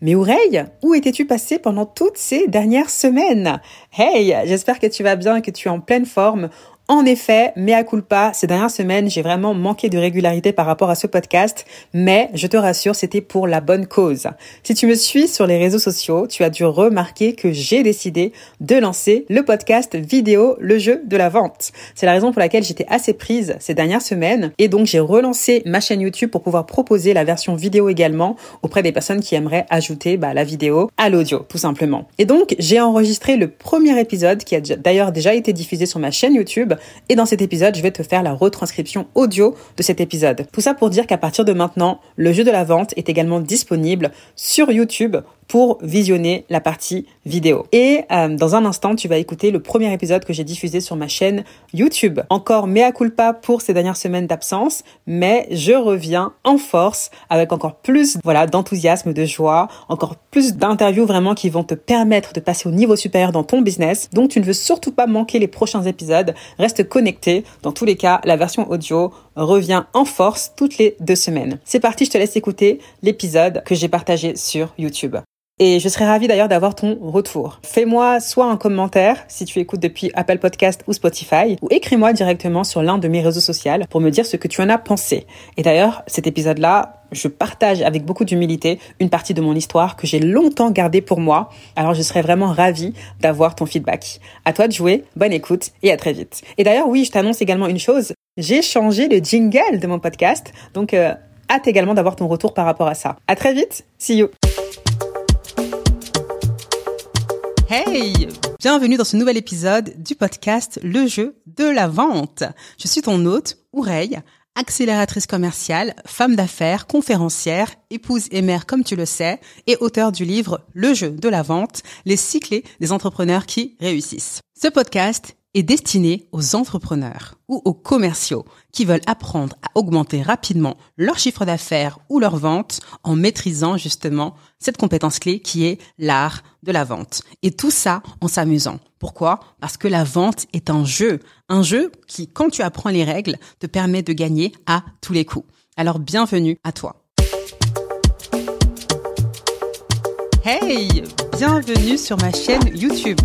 Mais Oureille, où étais-tu passé pendant toutes ces dernières semaines? Hey, j'espère que tu vas bien et que tu es en pleine forme. En effet, mea culpa, ces dernières semaines, j'ai vraiment manqué de régularité par rapport à ce podcast, mais je te rassure, c'était pour la bonne cause. Si tu me suis sur les réseaux sociaux, tu as dû remarquer que j'ai décidé de lancer le podcast vidéo Le jeu de la vente. C'est la raison pour laquelle j'étais assez prise ces dernières semaines et donc j'ai relancé ma chaîne YouTube pour pouvoir proposer la version vidéo également auprès des personnes qui aimeraient ajouter bah, la vidéo à l'audio, tout simplement. Et donc, j'ai enregistré le premier épisode qui a d'ailleurs déjà été diffusé sur ma chaîne YouTube et dans cet épisode, je vais te faire la retranscription audio de cet épisode. Tout ça pour dire qu'à partir de maintenant, le jeu de la vente est également disponible sur YouTube pour visionner la partie vidéo. Et euh, dans un instant, tu vas écouter le premier épisode que j'ai diffusé sur ma chaîne YouTube. Encore mea culpa pour ces dernières semaines d'absence, mais je reviens en force avec encore plus voilà d'enthousiasme, de joie, encore plus d'interviews vraiment qui vont te permettre de passer au niveau supérieur dans ton business. Donc tu ne veux surtout pas manquer les prochains épisodes. Reste connecté. Dans tous les cas, la version audio revient en force toutes les deux semaines. C'est parti, je te laisse écouter l'épisode que j'ai partagé sur YouTube. Et je serais ravie d'ailleurs d'avoir ton retour. Fais-moi soit un commentaire si tu écoutes depuis Apple Podcast ou Spotify, ou écris-moi directement sur l'un de mes réseaux sociaux pour me dire ce que tu en as pensé. Et d'ailleurs, cet épisode-là, je partage avec beaucoup d'humilité une partie de mon histoire que j'ai longtemps gardée pour moi. Alors je serais vraiment ravie d'avoir ton feedback. À toi de jouer, bonne écoute et à très vite. Et d'ailleurs, oui, je t'annonce également une chose. J'ai changé le jingle de mon podcast, donc euh, hâte également d'avoir ton retour par rapport à ça. À très vite, see you. Hey Bienvenue dans ce nouvel épisode du podcast Le jeu de la vente. Je suis ton hôte, Oureille, accélératrice commerciale, femme d'affaires, conférencière, épouse et mère comme tu le sais, et auteur du livre Le jeu de la vente, les cyclés des entrepreneurs qui réussissent. Ce podcast est destiné aux entrepreneurs ou aux commerciaux qui veulent apprendre à augmenter rapidement leur chiffre d'affaires ou leur vente en maîtrisant justement cette compétence clé qui est l'art de la vente. Et tout ça en s'amusant. Pourquoi? Parce que la vente est un jeu. Un jeu qui, quand tu apprends les règles, te permet de gagner à tous les coups. Alors bienvenue à toi. Hey Bienvenue sur ma chaîne YouTube.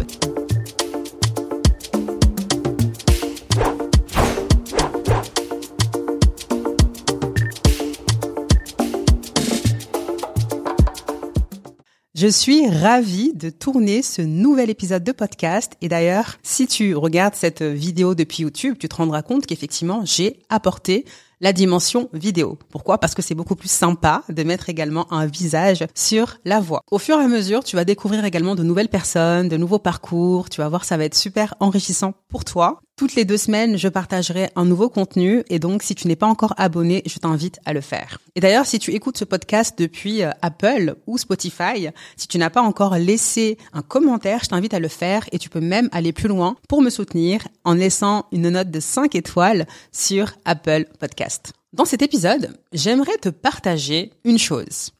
Je suis ravie de tourner ce nouvel épisode de podcast. Et d'ailleurs, si tu regardes cette vidéo depuis YouTube, tu te rendras compte qu'effectivement, j'ai apporté la dimension vidéo. Pourquoi? Parce que c'est beaucoup plus sympa de mettre également un visage sur la voix. Au fur et à mesure, tu vas découvrir également de nouvelles personnes, de nouveaux parcours. Tu vas voir, ça va être super enrichissant pour toi. Toutes les deux semaines, je partagerai un nouveau contenu et donc si tu n'es pas encore abonné, je t'invite à le faire. Et d'ailleurs, si tu écoutes ce podcast depuis euh, Apple ou Spotify, si tu n'as pas encore laissé un commentaire, je t'invite à le faire et tu peux même aller plus loin pour me soutenir en laissant une note de 5 étoiles sur Apple Podcast. Dans cet épisode, j'aimerais te partager une chose.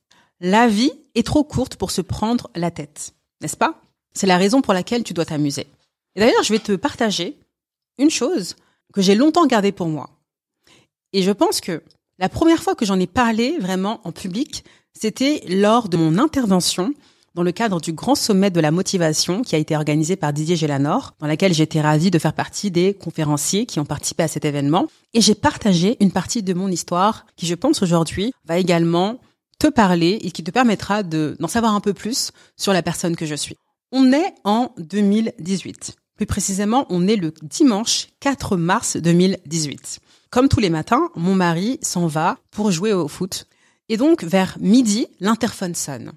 La vie est trop courte pour se prendre la tête, n'est-ce pas? C'est la raison pour laquelle tu dois t'amuser. Et d'ailleurs, je vais te partager une chose que j'ai longtemps gardée pour moi. Et je pense que la première fois que j'en ai parlé vraiment en public, c'était lors de mon intervention dans le cadre du grand sommet de la motivation qui a été organisé par Didier Gélanor, dans laquelle j'étais ravie de faire partie des conférenciers qui ont participé à cet événement. Et j'ai partagé une partie de mon histoire qui, je pense aujourd'hui, va également te parler et qui te permettra de, d'en savoir un peu plus sur la personne que je suis. On est en 2018. Plus précisément, on est le dimanche 4 mars 2018. Comme tous les matins, mon mari s'en va pour jouer au foot. Et donc, vers midi, l'interphone sonne.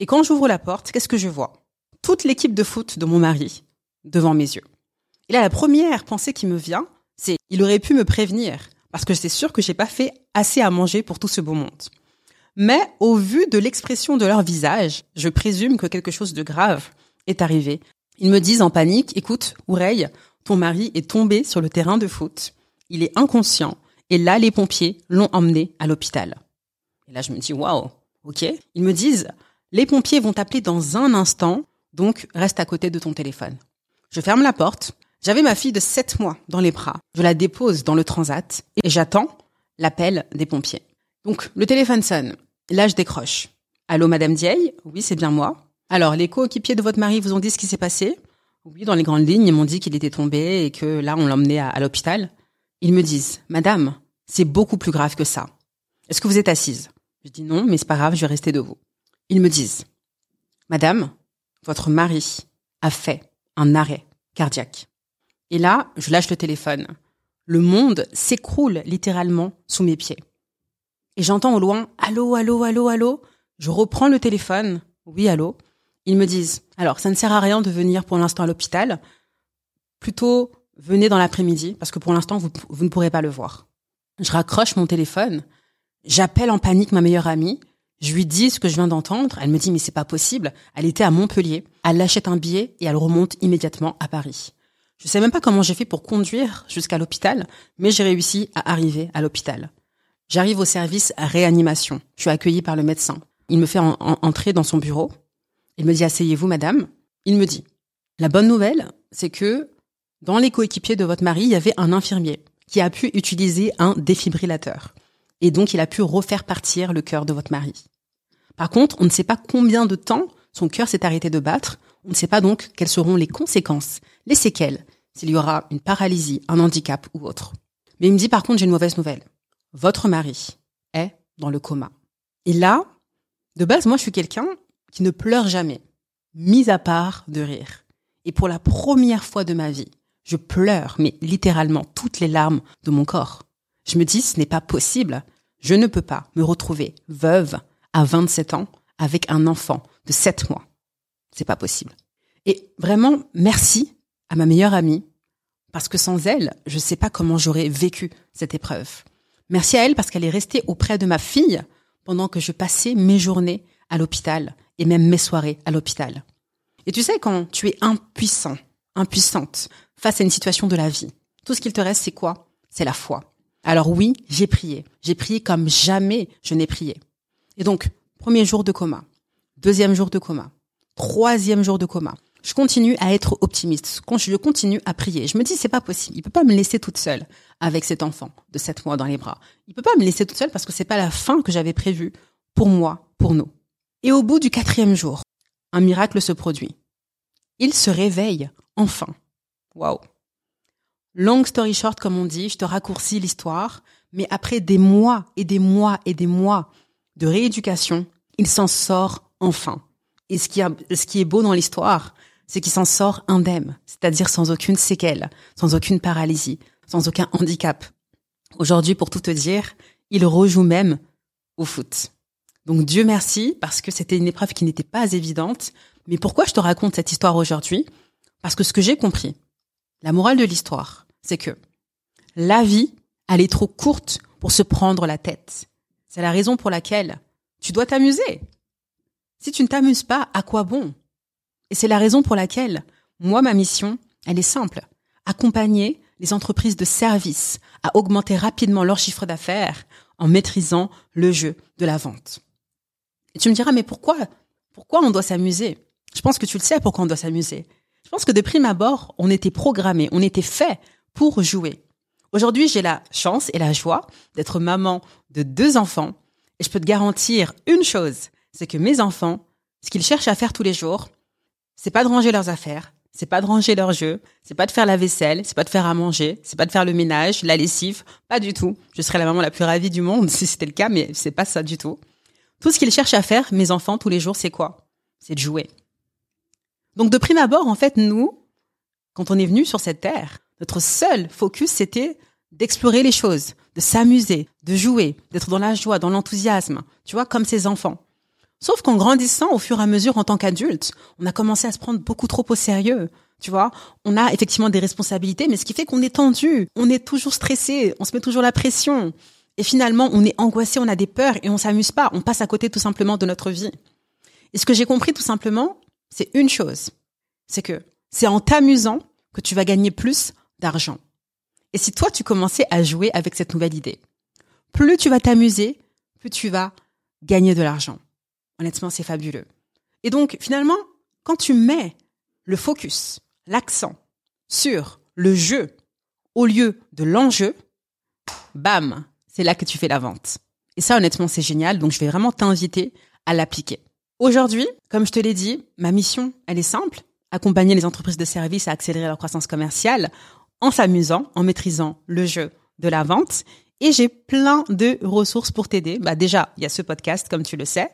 Et quand j'ouvre la porte, qu'est-ce que je vois? Toute l'équipe de foot de mon mari devant mes yeux. Et là, la première pensée qui me vient, c'est il aurait pu me prévenir parce que c'est sûr que j'ai pas fait assez à manger pour tout ce beau monde. Mais au vu de l'expression de leur visage, je présume que quelque chose de grave est arrivé ils me disent en panique, écoute, Oureille, ton mari est tombé sur le terrain de foot, il est inconscient, et là, les pompiers l'ont emmené à l'hôpital. Et là, je me dis, waouh, ok. Ils me disent, les pompiers vont t'appeler dans un instant, donc reste à côté de ton téléphone. Je ferme la porte. J'avais ma fille de 7 mois dans les bras. Je la dépose dans le transat et j'attends l'appel des pompiers. Donc, le téléphone sonne. Là, je décroche. Allô, Madame Dieille? Oui, c'est bien moi. Alors, les coéquipiers de votre mari vous ont dit ce qui s'est passé? Oui, dans les grandes lignes, ils m'ont dit qu'il était tombé et que là, on l'emmenait à, à l'hôpital. Ils me disent, Madame, c'est beaucoup plus grave que ça. Est-ce que vous êtes assise? Je dis non, mais c'est pas grave, je vais rester debout. Ils me disent, Madame, votre mari a fait un arrêt cardiaque. Et là, je lâche le téléphone. Le monde s'écroule littéralement sous mes pieds. Et j'entends au loin, allô, allô, allô, allô? Je reprends le téléphone. Oui, allô? Ils me disent, alors, ça ne sert à rien de venir pour l'instant à l'hôpital. Plutôt, venez dans l'après-midi, parce que pour l'instant, vous, vous ne pourrez pas le voir. Je raccroche mon téléphone. J'appelle en panique ma meilleure amie. Je lui dis ce que je viens d'entendre. Elle me dit, mais c'est pas possible. Elle était à Montpellier. Elle achète un billet et elle remonte immédiatement à Paris. Je sais même pas comment j'ai fait pour conduire jusqu'à l'hôpital, mais j'ai réussi à arriver à l'hôpital. J'arrive au service réanimation. Je suis accueillie par le médecin. Il me fait entrer dans son bureau. Il me dit, asseyez-vous, madame. Il me dit, la bonne nouvelle, c'est que dans les coéquipiers de votre mari, il y avait un infirmier qui a pu utiliser un défibrillateur. Et donc, il a pu refaire partir le cœur de votre mari. Par contre, on ne sait pas combien de temps son cœur s'est arrêté de battre. On ne sait pas donc quelles seront les conséquences, les séquelles, s'il y aura une paralysie, un handicap ou autre. Mais il me dit par contre, j'ai une mauvaise nouvelle. Votre mari est dans le coma. Et là, de base, moi, je suis quelqu'un qui ne pleure jamais, mis à part de rire. Et pour la première fois de ma vie, je pleure, mais littéralement toutes les larmes de mon corps. Je me dis, ce n'est pas possible. Je ne peux pas me retrouver veuve à 27 ans avec un enfant de 7 mois. C'est pas possible. Et vraiment, merci à ma meilleure amie, parce que sans elle, je ne sais pas comment j'aurais vécu cette épreuve. Merci à elle parce qu'elle est restée auprès de ma fille pendant que je passais mes journées à l'hôpital et même mes soirées à l'hôpital. Et tu sais, quand tu es impuissant, impuissante face à une situation de la vie, tout ce qu'il te reste, c'est quoi? C'est la foi. Alors oui, j'ai prié. J'ai prié comme jamais je n'ai prié. Et donc, premier jour de coma, deuxième jour de coma, troisième jour de coma. Je continue à être optimiste. Je continue à prier. Je me dis, c'est pas possible. Il peut pas me laisser toute seule avec cet enfant de sept mois dans les bras. Il peut pas me laisser toute seule parce que c'est pas la fin que j'avais prévue pour moi, pour nous. Et au bout du quatrième jour, un miracle se produit. Il se réveille, enfin. Waouh. Long story short, comme on dit, je te raccourcis l'histoire, mais après des mois et des mois et des mois de rééducation, il s'en sort enfin. Et ce qui est beau dans l'histoire, c'est qu'il s'en sort indemne, c'est-à-dire sans aucune séquelle, sans aucune paralysie, sans aucun handicap. Aujourd'hui, pour tout te dire, il rejoue même au foot. Donc Dieu merci, parce que c'était une épreuve qui n'était pas évidente. Mais pourquoi je te raconte cette histoire aujourd'hui? Parce que ce que j'ai compris, la morale de l'histoire, c'est que la vie, elle est trop courte pour se prendre la tête. C'est la raison pour laquelle tu dois t'amuser. Si tu ne t'amuses pas, à quoi bon? Et c'est la raison pour laquelle, moi, ma mission, elle est simple. Accompagner les entreprises de services à augmenter rapidement leur chiffre d'affaires en maîtrisant le jeu de la vente. Tu me diras, mais pourquoi Pourquoi on doit s'amuser? Je pense que tu le sais pourquoi on doit s'amuser. Je pense que de prime abord, on était programmé, on était fait pour jouer. Aujourd'hui, j'ai la chance et la joie d'être maman de deux enfants et je peux te garantir une chose, c'est que mes enfants, ce qu'ils cherchent à faire tous les jours, c'est pas de ranger leurs affaires, c'est pas de ranger leurs jeux, c'est pas de faire la vaisselle, c'est pas de faire à manger, c'est pas de faire le ménage, la lessive, pas du tout. Je serais la maman la plus ravie du monde si c'était le cas, mais c'est pas ça du tout. Tout ce qu'ils cherchent à faire, mes enfants, tous les jours, c'est quoi? C'est de jouer. Donc de prime abord, en fait, nous, quand on est venu sur cette terre, notre seul focus, c'était d'explorer les choses, de s'amuser, de jouer, d'être dans la joie, dans l'enthousiasme, tu vois, comme ces enfants. Sauf qu'en grandissant, au fur et à mesure, en tant qu'adulte, on a commencé à se prendre beaucoup trop au sérieux. Tu vois, on a effectivement des responsabilités, mais ce qui fait qu'on est tendu, on est toujours stressé, on se met toujours la pression. Et finalement, on est angoissé, on a des peurs et on s'amuse pas, on passe à côté tout simplement de notre vie. Et ce que j'ai compris tout simplement, c'est une chose. C'est que c'est en t'amusant que tu vas gagner plus d'argent. Et si toi, tu commençais à jouer avec cette nouvelle idée, plus tu vas t'amuser, plus tu vas gagner de l'argent. Honnêtement, c'est fabuleux. Et donc, finalement, quand tu mets le focus, l'accent sur le jeu au lieu de l'enjeu, bam, c'est là que tu fais la vente. Et ça, honnêtement, c'est génial. Donc, je vais vraiment t'inviter à l'appliquer. Aujourd'hui, comme je te l'ai dit, ma mission, elle est simple, accompagner les entreprises de services à accélérer leur croissance commerciale en s'amusant, en maîtrisant le jeu de la vente. Et j'ai plein de ressources pour t'aider. Bah déjà, il y a ce podcast, comme tu le sais,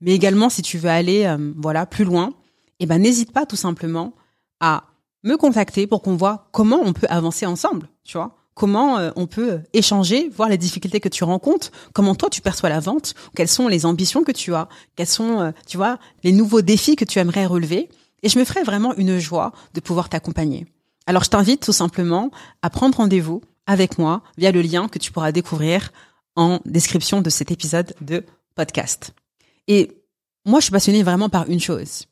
mais également si tu veux aller, euh, voilà, plus loin, eh ben n'hésite pas tout simplement à me contacter pour qu'on voit comment on peut avancer ensemble, tu vois comment euh, on peut échanger, voir les difficultés que tu rencontres, comment toi tu perçois la vente, quelles sont les ambitions que tu as, quels sont, euh, tu vois, les nouveaux défis que tu aimerais relever. Et je me ferai vraiment une joie de pouvoir t'accompagner. Alors je t'invite tout simplement à prendre rendez-vous avec moi via le lien que tu pourras découvrir en description de cet épisode de podcast. Et moi, je suis passionnée vraiment par une chose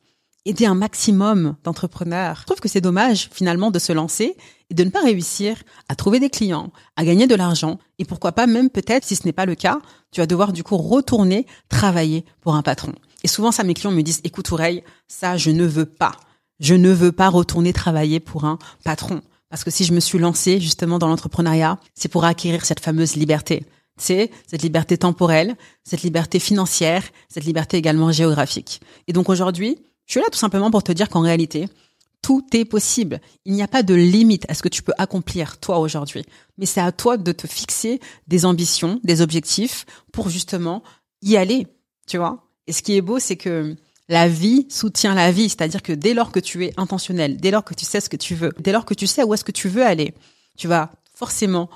aider un maximum d'entrepreneurs. Je trouve que c'est dommage finalement de se lancer et de ne pas réussir à trouver des clients, à gagner de l'argent et pourquoi pas même peut-être si ce n'est pas le cas, tu vas devoir du coup retourner travailler pour un patron. Et souvent ça mes clients me disent écoute Oreille, ça je ne veux pas. Je ne veux pas retourner travailler pour un patron parce que si je me suis lancé justement dans l'entrepreneuriat, c'est pour acquérir cette fameuse liberté. C'est cette liberté temporelle, cette liberté financière, cette liberté également géographique. Et donc aujourd'hui, je suis là tout simplement pour te dire qu'en réalité, tout est possible. Il n'y a pas de limite à ce que tu peux accomplir toi aujourd'hui. Mais c'est à toi de te fixer des ambitions, des objectifs pour justement y aller, tu vois. Et ce qui est beau, c'est que la vie soutient la vie. C'est-à-dire que dès lors que tu es intentionnel, dès lors que tu sais ce que tu veux, dès lors que tu sais où est-ce que tu veux aller, tu vas forcément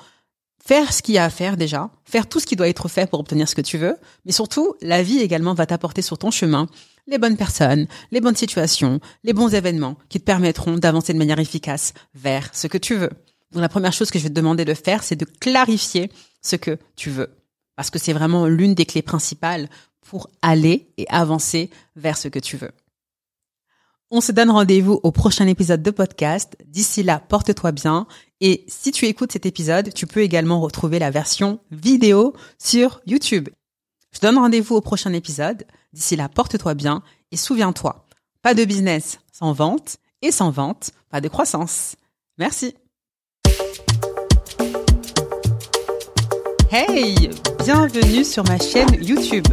faire ce qu'il y a à faire déjà, faire tout ce qui doit être fait pour obtenir ce que tu veux, mais surtout, la vie également va t'apporter sur ton chemin les bonnes personnes, les bonnes situations, les bons événements qui te permettront d'avancer de manière efficace vers ce que tu veux. Donc la première chose que je vais te demander de faire, c'est de clarifier ce que tu veux. Parce que c'est vraiment l'une des clés principales pour aller et avancer vers ce que tu veux. On se donne rendez-vous au prochain épisode de podcast. D'ici là, porte-toi bien. Et si tu écoutes cet épisode, tu peux également retrouver la version vidéo sur YouTube. Je donne rendez-vous au prochain épisode. D'ici là, porte-toi bien et souviens-toi, pas de business sans vente et sans vente, pas de croissance. Merci. Hey, bienvenue sur ma chaîne YouTube.